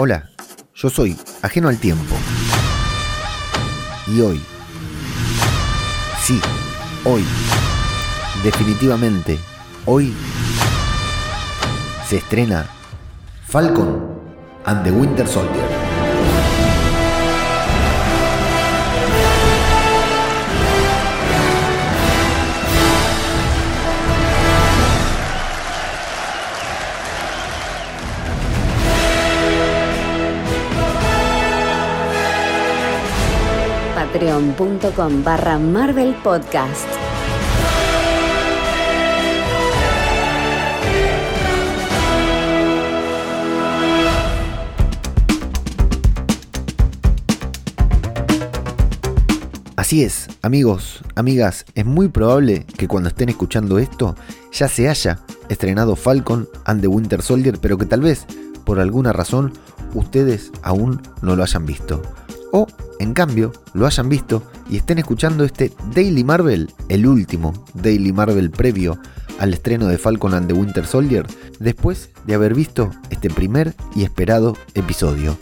Hola, yo soy Ajeno al Tiempo. Y hoy, sí, hoy, definitivamente, hoy, se estrena Falcon and the Winter Soldier. patreon.com barra Marvel Podcast. Así es, amigos, amigas, es muy probable que cuando estén escuchando esto ya se haya estrenado Falcon and the Winter Soldier, pero que tal vez, por alguna razón, ustedes aún no lo hayan visto. O, en cambio, lo hayan visto y estén escuchando este Daily Marvel, el último Daily Marvel previo al estreno de Falcon and the Winter Soldier, después de haber visto este primer y esperado episodio.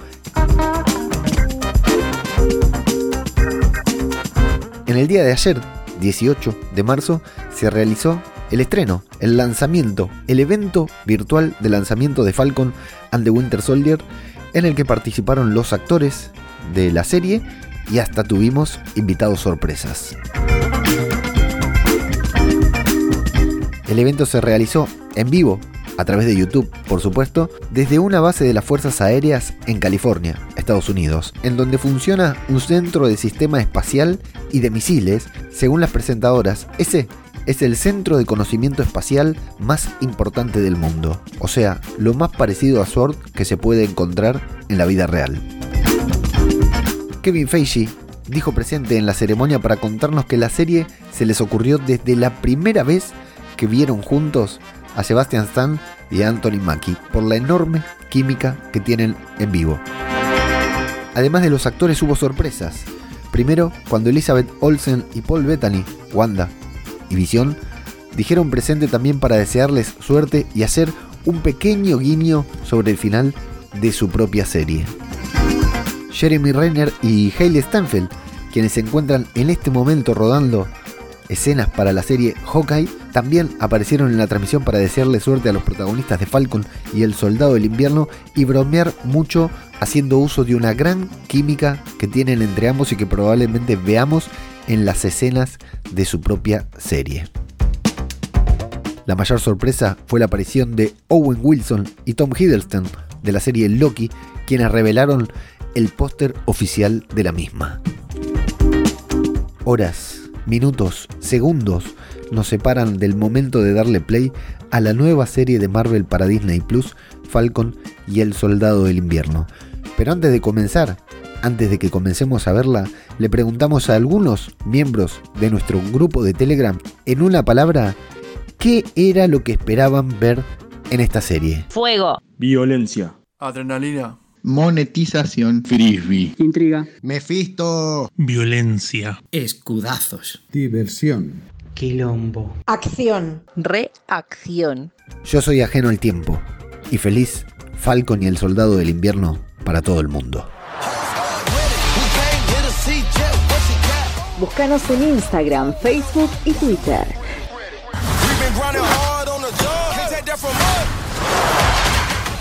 En el día de ayer, 18 de marzo, se realizó el estreno, el lanzamiento, el evento virtual de lanzamiento de Falcon and the Winter Soldier, en el que participaron los actores de la serie y hasta tuvimos invitados sorpresas. El evento se realizó en vivo, a través de YouTube, por supuesto, desde una base de las Fuerzas Aéreas en California, Estados Unidos, en donde funciona un centro de sistema espacial y de misiles, según las presentadoras, ese es el centro de conocimiento espacial más importante del mundo, o sea, lo más parecido a SWORD que se puede encontrar en la vida real. Kevin Feige dijo presente en la ceremonia para contarnos que la serie se les ocurrió desde la primera vez que vieron juntos a Sebastian Stan y a Anthony Mackie por la enorme química que tienen en vivo. Además de los actores hubo sorpresas. Primero, cuando Elizabeth Olsen y Paul Bettany, Wanda y Vision, dijeron presente también para desearles suerte y hacer un pequeño guiño sobre el final de su propia serie. Jeremy Renner y Hayley Stanfield, quienes se encuentran en este momento rodando escenas para la serie Hawkeye, también aparecieron en la transmisión para desearle suerte a los protagonistas de Falcon y el Soldado del Invierno y bromear mucho haciendo uso de una gran química que tienen entre ambos y que probablemente veamos en las escenas de su propia serie. La mayor sorpresa fue la aparición de Owen Wilson y Tom Hiddleston de la serie Loki, quienes revelaron el póster oficial de la misma. Horas, minutos, segundos nos separan del momento de darle play a la nueva serie de Marvel para Disney Plus, Falcon y el Soldado del Invierno. Pero antes de comenzar, antes de que comencemos a verla, le preguntamos a algunos miembros de nuestro grupo de Telegram, en una palabra, ¿qué era lo que esperaban ver en esta serie? Fuego. Violencia. Adrenalina. Monetización. Frisbee. Intriga. Mefisto. Violencia. Escudazos. Diversión. Quilombo. Acción. Reacción. Yo soy ajeno al tiempo y feliz Falcon y el Soldado del Invierno para todo el mundo. Búscanos en Instagram, Facebook y Twitter.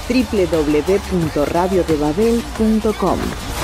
www.radiodebabel.com